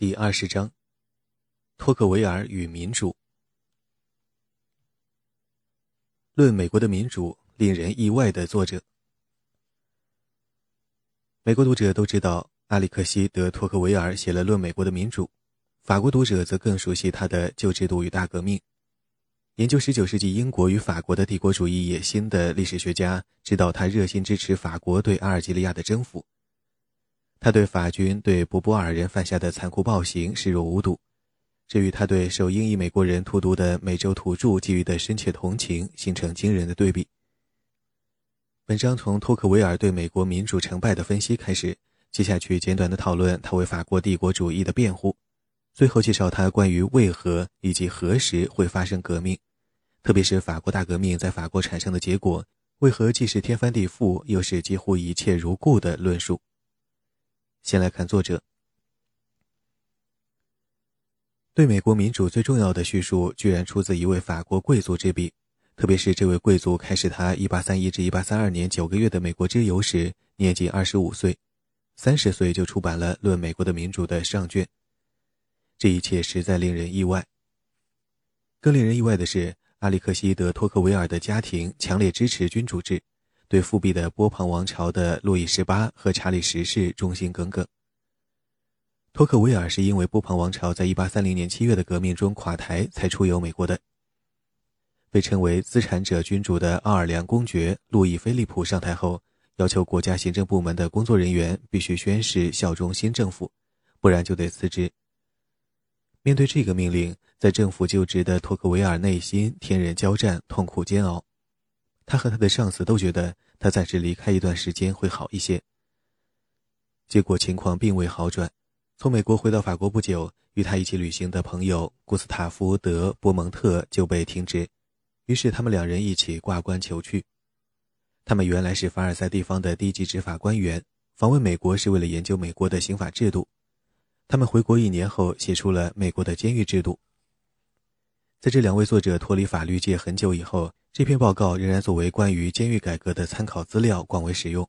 第二十章：托克维尔与民主。论美国的民主，令人意外的作者。美国读者都知道，阿里克西·德·托克维尔写了《论美国的民主》，法国读者则更熟悉他的《旧制度与大革命》。研究19世纪英国与法国的帝国主义野心的历史学家知道，他热心支持法国对阿尔及利亚的征服。他对法军对博波尔人犯下的残酷暴行视若无睹，这与他对受英裔美国人荼毒的美洲土著给予的深切同情形成惊人的对比。本章从托克维尔对美国民主成败的分析开始，接下去简短的讨论他为法国帝国主义的辩护，最后介绍他关于为何以及何时会发生革命，特别是法国大革命在法国产生的结果为何既是天翻地覆，又是几乎一切如故的论述。先来看作者对美国民主最重要的叙述，居然出自一位法国贵族之笔。特别是这位贵族开始他1831至1832年九个月的美国之游时，年仅25岁，三十岁就出版了《论美国的民主》的上卷。这一切实在令人意外。更令人意外的是，阿里克西·德·托克维尔的家庭强烈支持君主制。对复辟的波旁王朝的路易十八和查理十世忠心耿耿。托克维尔是因为波旁王朝在1830年7月的革命中垮台才出游美国的。被称为资产者君主的奥尔良公爵路易菲利普上台后，要求国家行政部门的工作人员必须宣誓效忠新政府，不然就得辞职。面对这个命令，在政府就职的托克维尔内心天人交战，痛苦煎熬。他和他的上司都觉得他暂时离开一段时间会好一些。结果情况并未好转。从美国回到法国不久，与他一起旅行的朋友古斯塔夫·德·波蒙特就被停职，于是他们两人一起挂冠求去。他们原来是凡尔赛地方的低级执法官员，访问美国是为了研究美国的刑法制度。他们回国一年后，写出了美国的监狱制度。在这两位作者脱离法律界很久以后。这篇报告仍然作为关于监狱改革的参考资料广为使用。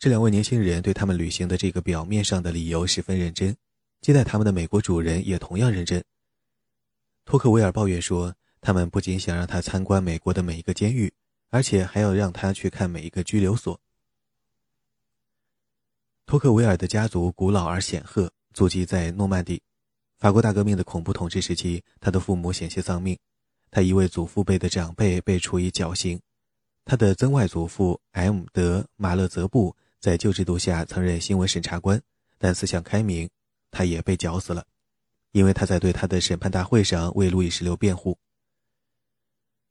这两位年轻人对他们履行的这个表面上的理由十分认真，接待他们的美国主人也同样认真。托克维尔抱怨说，他们不仅想让他参观美国的每一个监狱，而且还要让他去看每一个拘留所。托克维尔的家族古老而显赫，祖籍在诺曼底。法国大革命的恐怖统治时期，他的父母险些丧命。他一位祖父辈的长辈被处以绞刑，他的曾外祖父 M. 德马勒泽布在旧制度下曾任新闻审查官，但思想开明，他也被绞死了，因为他在对他的审判大会上为路易十六辩护。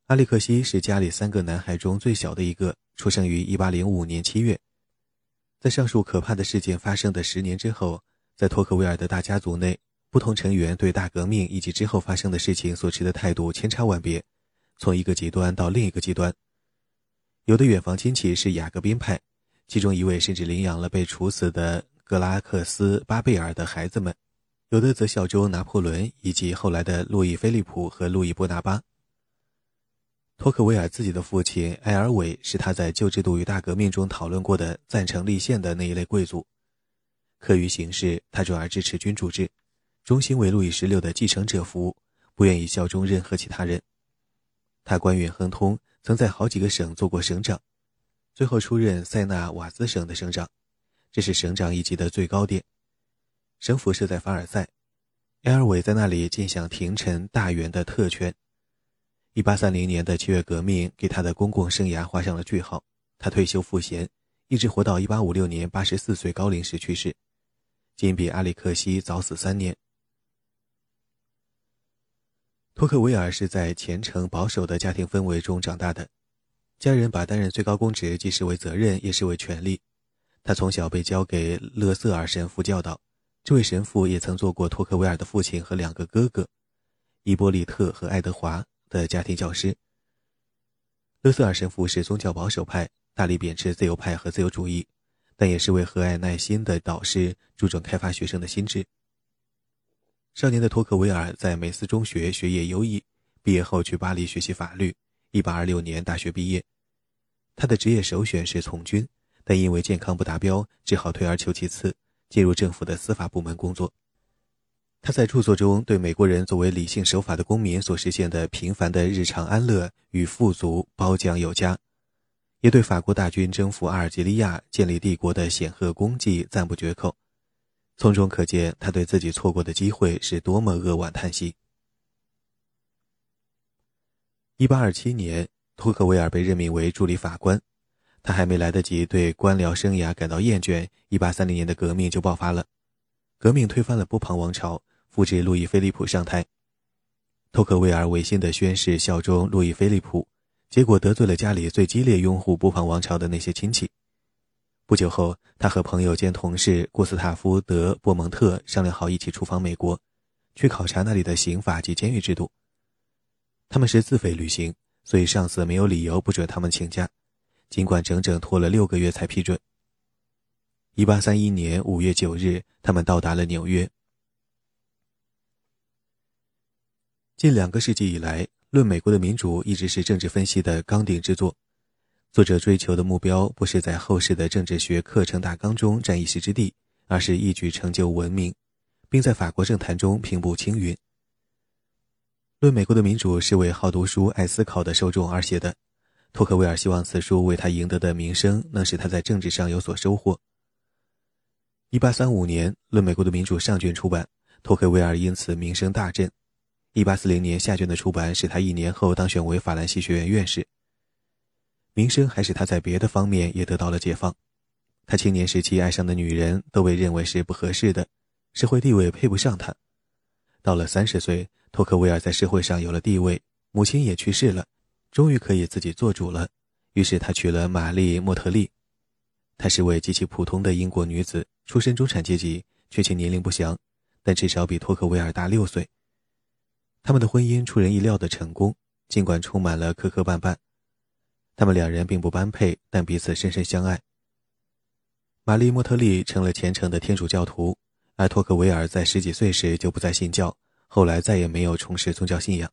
阿利克西是家里三个男孩中最小的一个，出生于1805年7月。在上述可怕的事件发生的十年之后，在托克维尔的大家族内。不同成员对大革命以及之后发生的事情所持的态度千差万别，从一个极端到另一个极端。有的远房亲戚是雅各宾派，其中一位甚至领养了被处死的格拉克斯·巴贝尔的孩子们；有的则效忠拿破仑以及后来的路易·菲利普和路易·波拿巴。托克维尔自己的父亲埃尔韦是他在旧制度与大革命中讨论过的赞成立宪的那一类贵族。课于形式，他转而支持君主制。忠心为路易十六的继承者服务，不愿意效忠任何其他人。他官运亨通，曾在好几个省做过省长，最后出任塞纳瓦兹省的省长，这是省长一级的最高点。省府设在凡尔赛，埃尔韦在那里尽享廷臣大员的特权。一八三零年的七月革命给他的公共生涯画上了句号。他退休赋闲，一直活到一八五六年八十四岁高龄时去世，仅比阿里克西早死三年。托克维尔是在虔诚保守的家庭氛围中长大的，家人把担任最高公职既视为责任，也视为权利。他从小被交给勒瑟尔神父教导，这位神父也曾做过托克维尔的父亲和两个哥哥，伊波利特和爱德华的家庭教师。勒瑟尔神父是宗教保守派，大力贬斥自由派和自由主义，但也是位和蔼耐心的导师，注重开发学生的心智。少年的托克维尔在美斯中学学业优异，毕业后去巴黎学习法律。1826年大学毕业，他的职业首选是从军，但因为健康不达标，只好退而求其次，进入政府的司法部门工作。他在著作中对美国人作为理性守法的公民所实现的平凡的日常安乐与富足褒奖有加，也对法国大军征服阿尔及利亚、建立帝国的显赫功绩赞不绝口。从中可见，他对自己错过的机会是多么扼腕叹息。一八二七年，托克维尔被任命为助理法官，他还没来得及对官僚生涯感到厌倦，一八三零年的革命就爆发了。革命推翻了波旁王朝，复制路易菲利普上台。托克维尔违心的宣誓效忠路易菲利普，结果得罪了家里最激烈拥护波旁王朝的那些亲戚。不久后，他和朋友兼同事古斯塔夫·德·波蒙特商量好一起出访美国，去考察那里的刑法及监狱制度。他们是自费旅行，所以上司没有理由不准他们请假，尽管整整拖了六个月才批准。一八三一年五月九日，他们到达了纽约。近两个世纪以来，《论美国的民主》一直是政治分析的纲顶之作。作者追求的目标不是在后世的政治学课程大纲中占一席之地，而是一举成就文明，并在法国政坛中平步青云。《论美国的民主》是为好读书、爱思考的受众而写的。托克维尔希望此书为他赢得的名声能使他在政治上有所收获。1835年，《论美国的民主》上卷出版，托克维尔因此名声大振。1840年下卷的出版使他一年后当选为法兰西学院院士。名声还使他在别的方面也得到了解放。他青年时期爱上的女人都被认为是不合适的，社会地位配不上他。到了三十岁，托克维尔在社会上有了地位，母亲也去世了，终于可以自己做主了。于是他娶了玛丽·莫特利。她是位极其普通的英国女子，出身中产阶级，确切年龄不详，但至少比托克维尔大六岁。他们的婚姻出人意料的成功，尽管充满了磕磕绊绊。他们两人并不般配，但彼此深深相爱。玛丽·莫特利成了虔诚的天主教徒，而托克维尔在十几岁时就不再信教，后来再也没有重拾宗教信仰。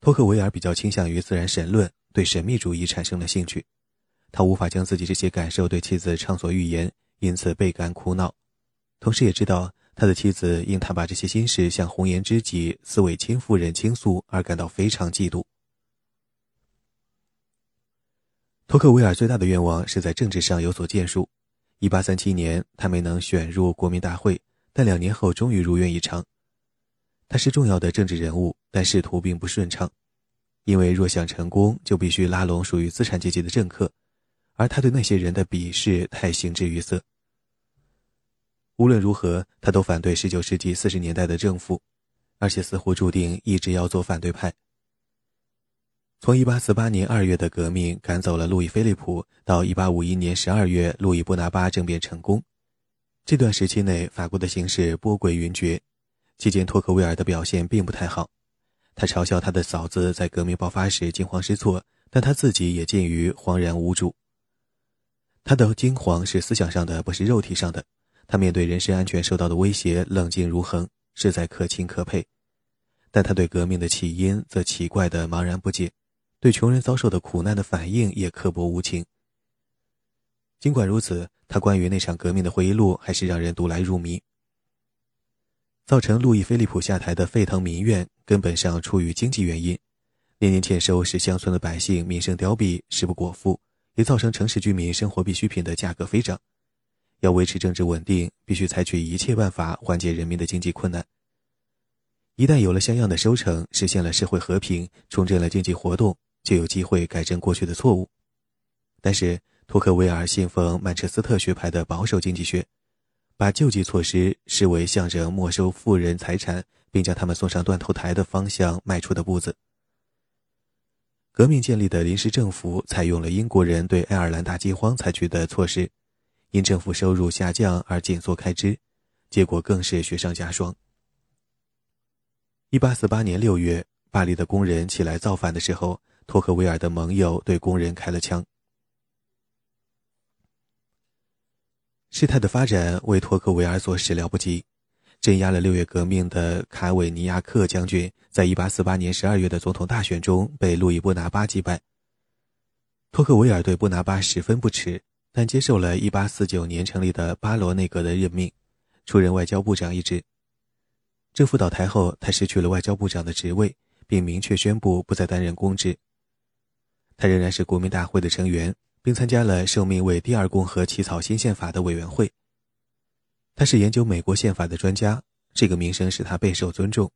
托克维尔比较倾向于自然神论，对神秘主义产生了兴趣。他无法将自己这些感受对妻子畅所欲言，因此倍感苦恼，同时也知道他的妻子因他把这些心事向红颜知己斯韦钦夫人倾诉而感到非常嫉妒。托克维尔最大的愿望是在政治上有所建树。1837年，他没能选入国民大会，但两年后终于如愿以偿。他是重要的政治人物，但仕途并不顺畅，因为若想成功，就必须拉拢属于资产阶级的政客，而他对那些人的鄙视太形之于色。无论如何，他都反对19世纪40年代的政府，而且似乎注定一直要做反对派。从1848年2月的革命赶走了路易菲利普，到1851年12月路易波拿巴政变成功，这段时期内，法国的形势波诡云谲。期间，托克维尔的表现并不太好，他嘲笑他的嫂子在革命爆发时惊慌失措，但他自己也近于惶然无主。他的惊慌是思想上的，不是肉体上的。他面对人身安全受到的威胁，冷静如恒，实在可亲可佩。但他对革命的起因则奇怪的茫然不解。对穷人遭受的苦难的反应也刻薄无情。尽管如此，他关于那场革命的回忆录还是让人读来入迷。造成路易菲利普下台的沸腾民怨，根本上出于经济原因。年年欠收使乡村的百姓民生凋敝，食不果腹，也造成城市居民生活必需品的价格飞涨。要维持政治稳定，必须采取一切办法缓解人民的经济困难。一旦有了像样的收成，实现了社会和平，重振了经济活动。就有机会改正过去的错误，但是托克维尔信奉曼彻斯特学派的保守经济学，把救济措施视为向着没收富人财产并将他们送上断头台的方向迈出的步子。革命建立的临时政府采用了英国人对爱尔兰大饥荒采取的措施，因政府收入下降而紧缩开支，结果更是雪上加霜。一八四八年六月，巴黎的工人起来造反的时候。托克维尔的盟友对工人开了枪。事态的发展为托克维尔所始料不及。镇压了六月革命的卡韦尼亚克将军，在一八四八年十二月的总统大选中被路易波拿巴击败。托克维尔对波拿巴十分不耻，但接受了一八四九年成立的巴罗内阁的任命，出任外交部长一职。政府倒台后，他失去了外交部长的职位，并明确宣布不再担任公职。他仍然是国民大会的成员，并参加了受命为第二共和起草新宪法的委员会。他是研究美国宪法的专家，这个名声使他备受尊重。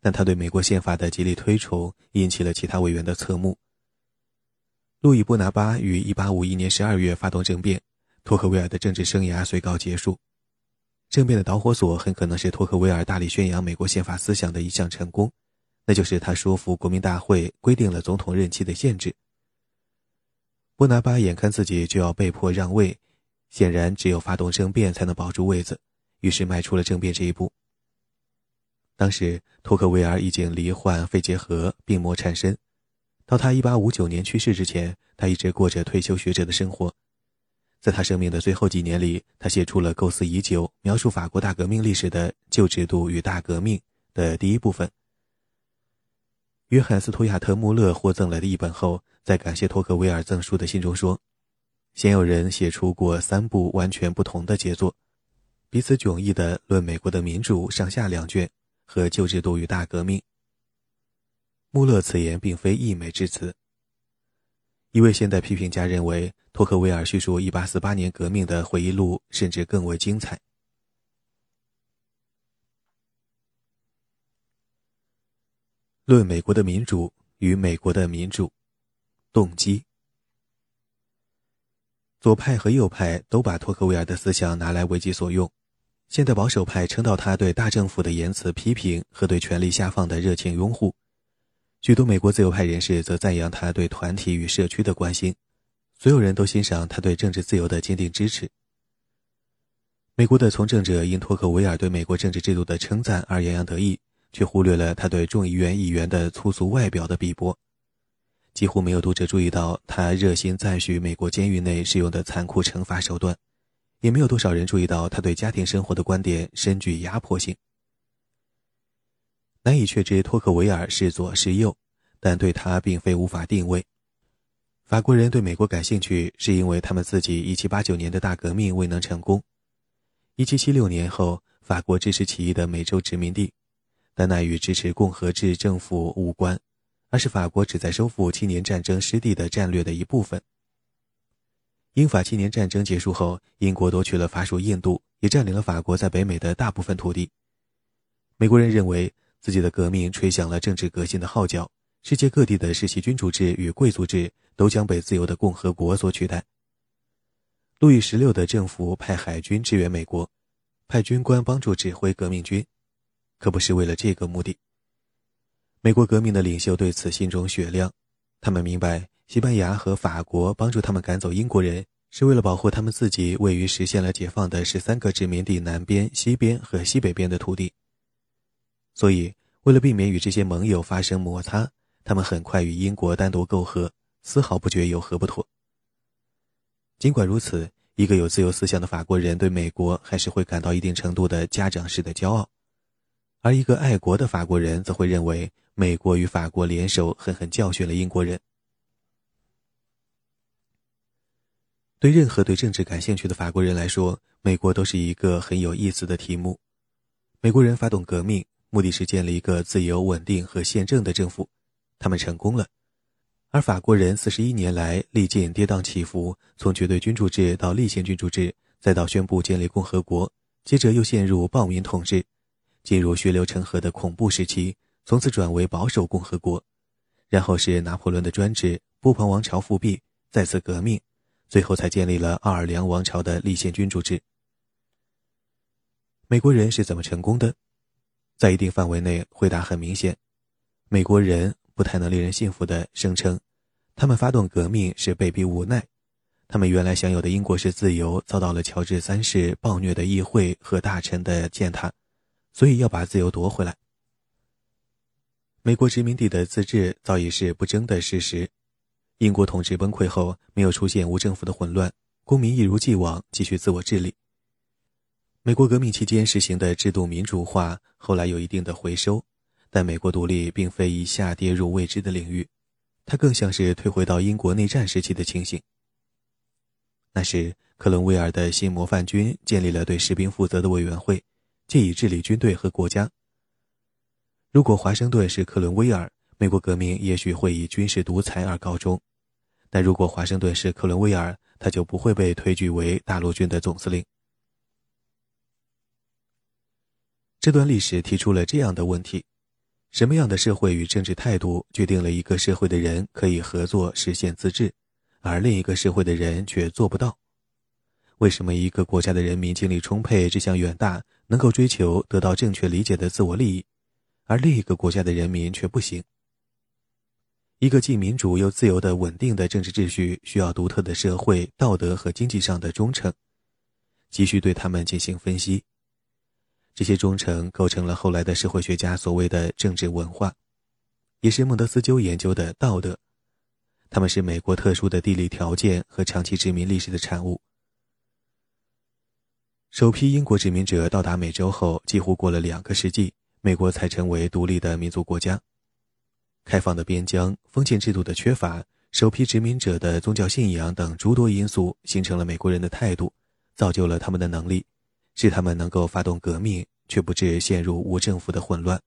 但他对美国宪法的极力推崇引起了其他委员的侧目。路易·波拿巴于1851年12月发动政变，托克维尔的政治生涯遂告结束。政变的导火索很可能是托克维尔大力宣扬美国宪法思想的一项成功，那就是他说服国民大会规定了总统任期的限制。波拿巴眼看自己就要被迫让位，显然只有发动政变才能保住位子，于是迈出了政变这一步。当时，托克维尔已经罹患肺结核，病魔缠身。到他1859年去世之前，他一直过着退休学者的生活。在他生命的最后几年里，他写出了构思已久、描述法国大革命历史的《旧制度与大革命》的第一部分。约翰·斯图亚特·穆勒获赠了的一本后，在感谢托克维尔赠书的信中说：“鲜有人写出过三部完全不同的杰作，彼此迥异的《论美国的民主》上下两卷。”和旧制度与大革命。穆勒此言并非溢美之词。一位现代批评家认为，托克维尔叙述1848年革命的回忆录甚至更为精彩。论美国的民主与美国的民主动机。左派和右派都把托克维尔的思想拿来为己所用。现代保守派称道他对大政府的言辞批评和对权力下放的热情拥护，许多美国自由派人士则赞扬他对团体与社区的关心，所有人都欣赏他对政治自由的坚定支持。美国的从政者因托克维尔对美国政治制度的称赞而洋洋得意，却忽略了他对众议院议员的粗俗外表的鄙薄。几乎没有读者注意到他热心赞许美国监狱内使用的残酷惩罚手段。也没有多少人注意到他对家庭生活的观点深具压迫性。难以确知托克维尔是左是右，但对他并非无法定位。法国人对美国感兴趣，是因为他们自己1789年的大革命未能成功。1776年后，法国支持起义的美洲殖民地，但那与支持共和制政府无关，而是法国旨在收复七年战争失地的战略的一部分。英法七年战争结束后，英国夺取了法属印度，也占领了法国在北美的大部分土地。美国人认为自己的革命吹响了政治革新的号角，世界各地的世袭君主制与贵族制都将被自由的共和国所取代。路易十六的政府派海军支援美国，派军官帮助指挥革命军，可不是为了这个目的。美国革命的领袖对此心中雪亮，他们明白。西班牙和法国帮助他们赶走英国人，是为了保护他们自己位于实现了解放的十三个殖民地南边、西边和西北边的土地。所以，为了避免与这些盟友发生摩擦，他们很快与英国单独媾和，丝毫不觉有何不妥。尽管如此，一个有自由思想的法国人对美国还是会感到一定程度的家长式的骄傲，而一个爱国的法国人则会认为美国与法国联手狠狠教训了英国人。对任何对政治感兴趣的法国人来说，美国都是一个很有意思的题目。美国人发动革命，目的是建立一个自由、稳定和宪政的政府，他们成功了。而法国人四十一年来历尽跌宕起伏，从绝对君主制到立宪君主制，再到宣布建立共和国，接着又陷入暴民统治，进入血流成河的恐怖时期，从此转为保守共和国，然后是拿破仑的专制，波旁王朝复辟，再次革命。最后才建立了奥尔良王朝的立宪君主制。美国人是怎么成功的？在一定范围内，回答很明显：美国人不太能令人信服的声称，他们发动革命是被逼无奈，他们原来享有的英国式自由遭到了乔治三世暴虐的议会和大臣的践踏，所以要把自由夺回来。美国殖民地的自治早已是不争的事实。英国统治崩溃后，没有出现无政府的混乱，公民一如既往继续自我治理。美国革命期间实行的制度民主化后来有一定的回收，但美国独立并非一下跌入未知的领域，它更像是退回到英国内战时期的情形。那时，克伦威尔的新模范军建立了对士兵负责的委员会，借以治理军队和国家。如果华盛顿是克伦威尔，美国革命也许会以军事独裁而告终；但如果华盛顿是克伦威尔，他就不会被推举为大陆军的总司令。这段历史提出了这样的问题：什么样的社会与政治态度决定了一个社会的人可以合作实现自治，而另一个社会的人却做不到？为什么一个国家的人民精力充沛、志向远大，能够追求得到正确理解的自我利益，而另一个国家的人民却不行？一个既民主又自由的稳定的政治秩序，需要独特的社会道德和经济上的忠诚，急需对他们进行分析。这些忠诚构成了后来的社会学家所谓的政治文化，也是孟德斯鸠研究的道德。他们是美国特殊的地理条件和长期殖民历史的产物。首批英国殖民者到达美洲后，几乎过了两个世纪，美国才成为独立的民族国家。开放的边疆、封建制度的缺乏、首批殖民者的宗教信仰等诸多因素，形成了美国人的态度，造就了他们的能力。使他们能够发动革命，却不致陷入无政府的混乱。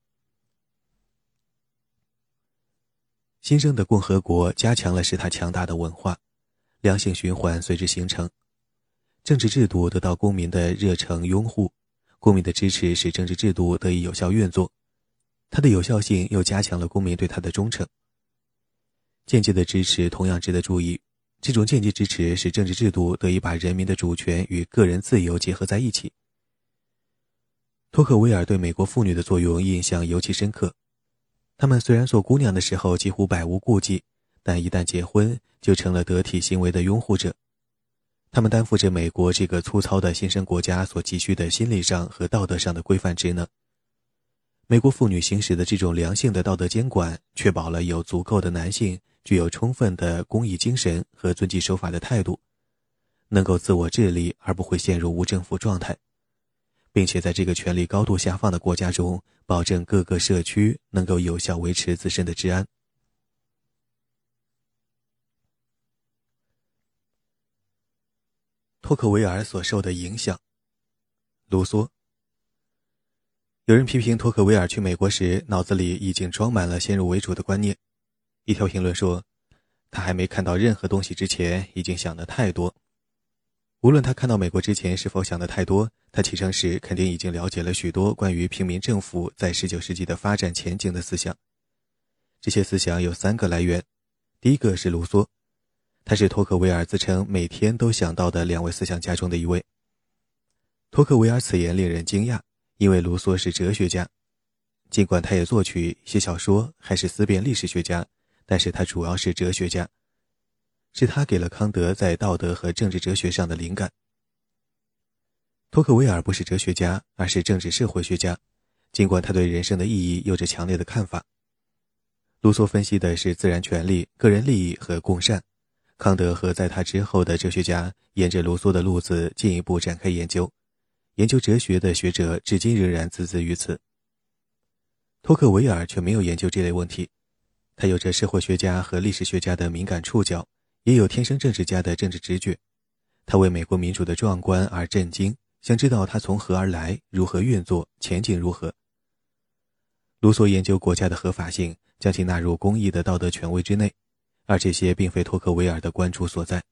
新生的共和国加强了使它强大的文化，良性循环随之形成。政治制度得到公民的热诚拥护，公民的支持使政治制度得以有效运作，它的有效性又加强了公民对它的忠诚。间接的支持同样值得注意。这种间接支持使政治制度得以把人民的主权与个人自由结合在一起。托克维尔对美国妇女的作用印象尤其深刻。她们虽然做姑娘的时候几乎百无顾忌，但一旦结婚，就成了得体行为的拥护者。他们担负着美国这个粗糙的新生国家所急需的心理上和道德上的规范职能。美国妇女行使的这种良性的道德监管，确保了有足够的男性。具有充分的公益精神和遵纪守法的态度，能够自我治理而不会陷入无政府状态，并且在这个权力高度下放的国家中，保证各个社区能够有效维持自身的治安。托克维尔所受的影响，卢梭。有人批评托克维尔去美国时，脑子里已经装满了先入为主的观念。一条评论说：“他还没看到任何东西之前，已经想得太多。无论他看到美国之前是否想得太多，他启程时肯定已经了解了许多关于平民政府在19世纪的发展前景的思想。这些思想有三个来源：第一个是卢梭，他是托克维尔自称每天都想到的两位思想家中的一位。托克维尔此言令人惊讶，因为卢梭是哲学家，尽管他也作曲、写小说，还是思辨历史学家。”但是他主要是哲学家，是他给了康德在道德和政治哲学上的灵感。托克维尔不是哲学家，而是政治社会学家，尽管他对人生的意义有着强烈的看法。卢梭分析的是自然权利、个人利益和共善，康德和在他之后的哲学家沿着卢梭的路子进一步展开研究，研究哲学的学者至今仍然孜孜于此。托克维尔却没有研究这类问题。他有着社会学家和历史学家的敏感触角，也有天生政治家的政治直觉。他为美国民主的壮观而震惊，想知道它从何而来，如何运作，前景如何。卢梭研究国家的合法性，将其纳入公益的道德权威之内，而这些并非托克维尔的关注所在。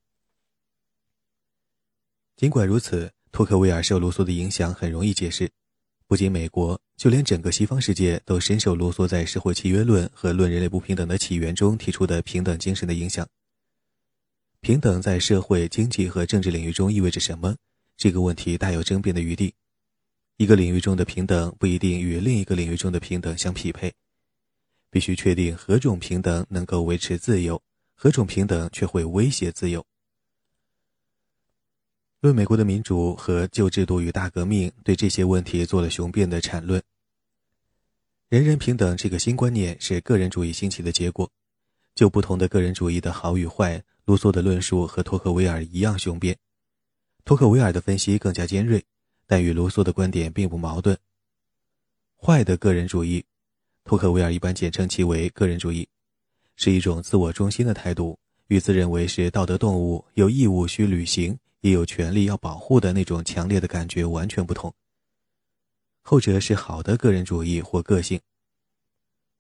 尽管如此，托克维尔受卢梭的影响很容易解释。不仅美国，就连整个西方世界都深受卢梭在《社会契约论》和《论人类不平等的起源》中提出的平等精神的影响。平等在社会、经济和政治领域中意味着什么？这个问题大有争辩的余地。一个领域中的平等不一定与另一个领域中的平等相匹配。必须确定何种平等能够维持自由，何种平等却会威胁自由。论美国的民主和旧制度与大革命对这些问题做了雄辩的阐论。人人平等这个新观念是个人主义兴起的结果。就不同的个人主义的好与坏，卢梭的论述和托克维尔一样雄辩。托克维尔的分析更加尖锐，但与卢梭的观点并不矛盾。坏的个人主义，托克维尔一般简称其为个人主义，是一种自我中心的态度，与自认为是道德动物，有义务需履行。也有权利要保护的那种强烈的感觉完全不同。后者是好的个人主义或个性，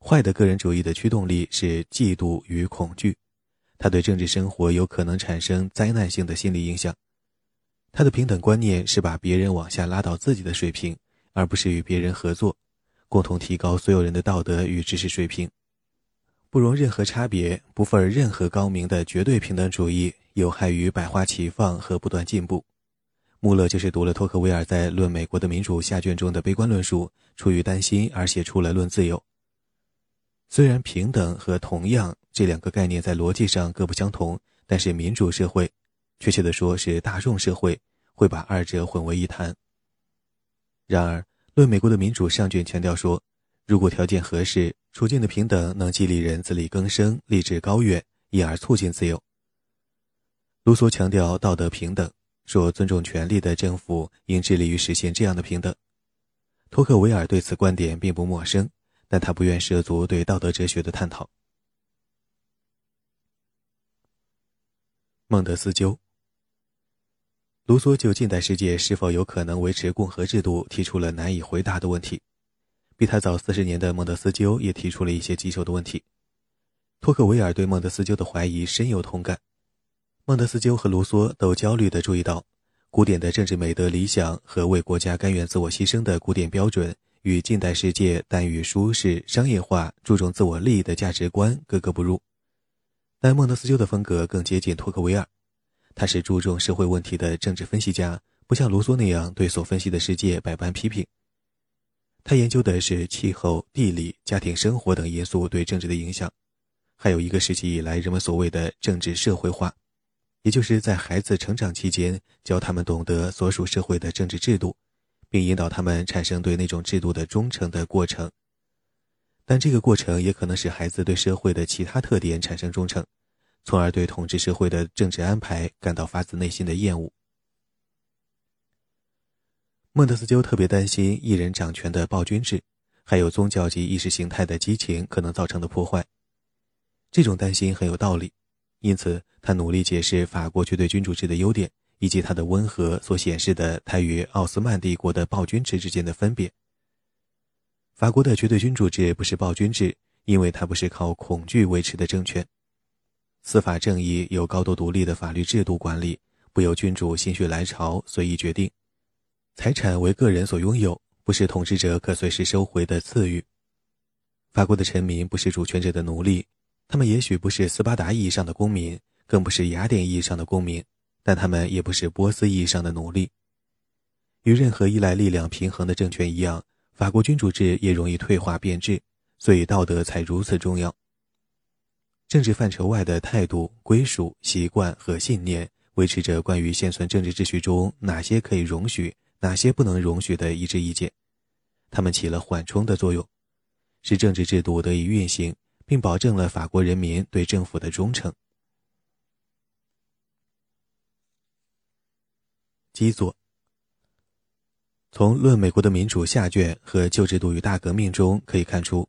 坏的个人主义的驱动力是嫉妒与恐惧，他对政治生活有可能产生灾难性的心理影响。他的平等观念是把别人往下拉到自己的水平，而不是与别人合作，共同提高所有人的道德与知识水平。不容任何差别、不负任何高明的绝对平等主义，有害于百花齐放和不断进步。穆勒就是读了托克维尔在《论美国的民主》下卷中的悲观论述，出于担心而写出了《论自由》。虽然平等和同样这两个概念在逻辑上各不相同，但是民主社会，确切的说是大众社会，会把二者混为一谈。然而，《论美国的民主》上卷强调说，如果条件合适。处境的平等能激励人自力更生、立志高远，因而促进自由。卢梭强调道德平等，说尊重权力的政府应致力于实现这样的平等。托克维尔对此观点并不陌生，但他不愿涉足对道德哲学的探讨。孟德斯鸠，卢梭就近代世界是否有可能维持共和制度提出了难以回答的问题。比他早四十年的孟德斯鸠也提出了一些棘手的问题。托克维尔对孟德斯鸠的怀疑深有同感。孟德斯鸠和卢梭都焦虑地注意到，古典的政治美德理想和为国家甘愿自我牺牲的古典标准与近代世界耽于舒适、商业化、注重自我利益的价值观格格不入。但孟德斯鸠的风格更接近托克维尔，他是注重社会问题的政治分析家，不像卢梭那样对所分析的世界百般批评。他研究的是气候、地理、家庭生活等因素对政治的影响，还有一个时期以来人们所谓的政治社会化，也就是在孩子成长期间教他们懂得所属社会的政治制度，并引导他们产生对那种制度的忠诚的过程。但这个过程也可能使孩子对社会的其他特点产生忠诚，从而对统治社会的政治安排感到发自内心的厌恶。孟德斯鸠特别担心一人掌权的暴君制，还有宗教及意识形态的激情可能造成的破坏。这种担心很有道理，因此他努力解释法国绝对君主制的优点，以及它的温和所显示的它与奥斯曼帝国的暴君制之间的分别。法国的绝对君主制不是暴君制，因为它不是靠恐惧维持的政权。司法正义由高度独立的法律制度管理，不由君主心血来潮随意决定。财产为个人所拥有，不是统治者可随时收回的赐予。法国的臣民不是主权者的奴隶，他们也许不是斯巴达意义上的公民，更不是雅典意义上的公民，但他们也不是波斯意义上的奴隶。与任何依赖力量平衡的政权一样，法国君主制也容易退化变质，所以道德才如此重要。政治范畴外的态度、归属、习惯和信念，维持着关于现存政治秩序中哪些可以容许。哪些不能容许的一致意见，他们起了缓冲的作用，使政治制度得以运行，并保证了法国人民对政府的忠诚。基佐从《论美国的民主》下卷和《旧制度与大革命》中可以看出，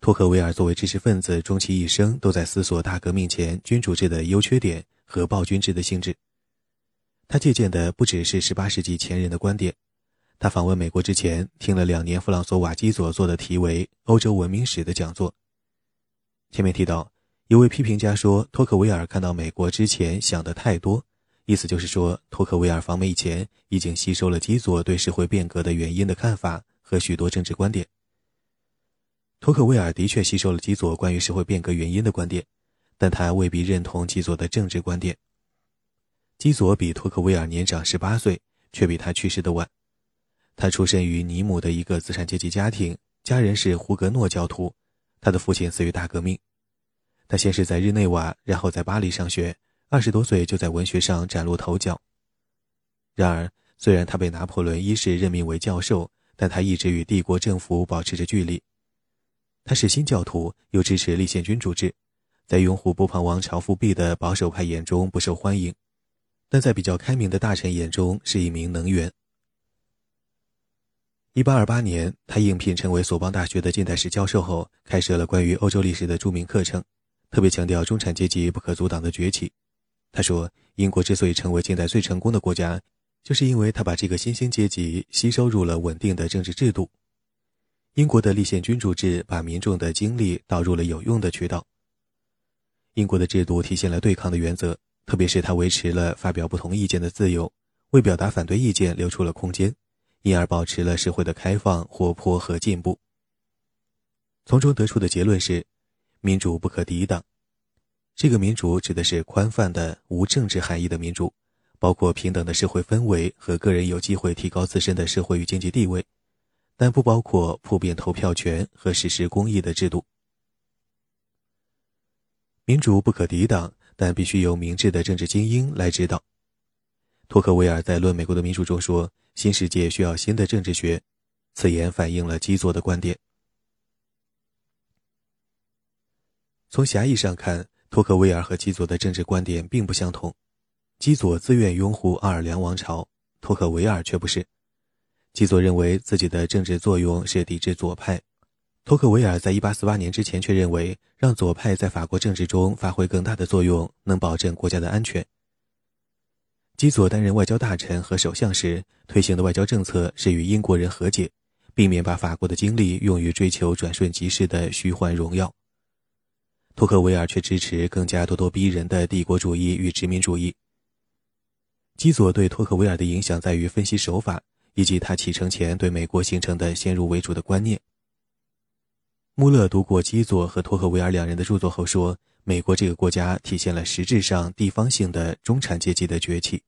托克维尔作为知识分子，终其一生都在思索大革命前君主制的优缺点和暴君制的性质。他借鉴的不只是18世纪前人的观点。他访问美国之前，听了两年弗朗索瓦基佐做的题为《欧洲文明史》的讲座。前面提到，一位批评家说，托克维尔看到美国之前想的太多，意思就是说，托克维尔访美以前已经吸收了基佐对社会变革的原因的看法和许多政治观点。托克维尔的确吸收了基佐关于社会变革原因的观点，但他未必认同基佐的政治观点。基佐比托克维尔年长十八岁，却比他去世的晚。他出身于尼姆的一个资产阶级家庭，家人是胡格诺教徒。他的父亲死于大革命。他先是在日内瓦，然后在巴黎上学。二十多岁就在文学上崭露头角。然而，虽然他被拿破仑一世任命为教授，但他一直与帝国政府保持着距离。他是新教徒，又支持立宪君主制，在拥护波旁王朝复辟的保守派眼中不受欢迎。但在比较开明的大臣眼中是一名能源。一八二八年，他应聘成为索邦大学的近代史教授后，开设了关于欧洲历史的著名课程，特别强调中产阶级不可阻挡的崛起。他说：“英国之所以成为近代最成功的国家，就是因为他把这个新兴阶级吸收入了稳定的政治制度。”英国的立宪君主制把民众的精力导入了有用的渠道。英国的制度体现了对抗的原则，特别是它维持了发表不同意见的自由，为表达反对意见留出了空间，因而保持了社会的开放、活泼和进步。从中得出的结论是，民主不可抵挡。这个民主指的是宽泛的、无政治含义的民主，包括平等的社会氛围和个人有机会提高自身的社会与经济地位。但不包括普遍投票权和实施公益的制度。民主不可抵挡，但必须由明智的政治精英来指导。托克维尔在《论美国的民主》中说：“新世界需要新的政治学。”此言反映了基佐的观点。从狭义上看，托克维尔和基佐的政治观点并不相同。基佐自愿拥护奥尔良王朝，托克维尔却不是。基佐认为自己的政治作用是抵制左派，托克维尔在1848年之前却认为让左派在法国政治中发挥更大的作用，能保证国家的安全。基佐担任外交大臣和首相时推行的外交政策是与英国人和解，避免把法国的精力用于追求转瞬即逝的虚幻荣耀。托克维尔却支持更加咄咄逼人的帝国主义与殖民主义。基佐对托克维尔的影响在于分析手法。以及他启程前对美国形成的先入为主的观念。穆勒读过基佐和托克维尔两人的著作后说：“美国这个国家体现了实质上地方性的中产阶级的崛起。”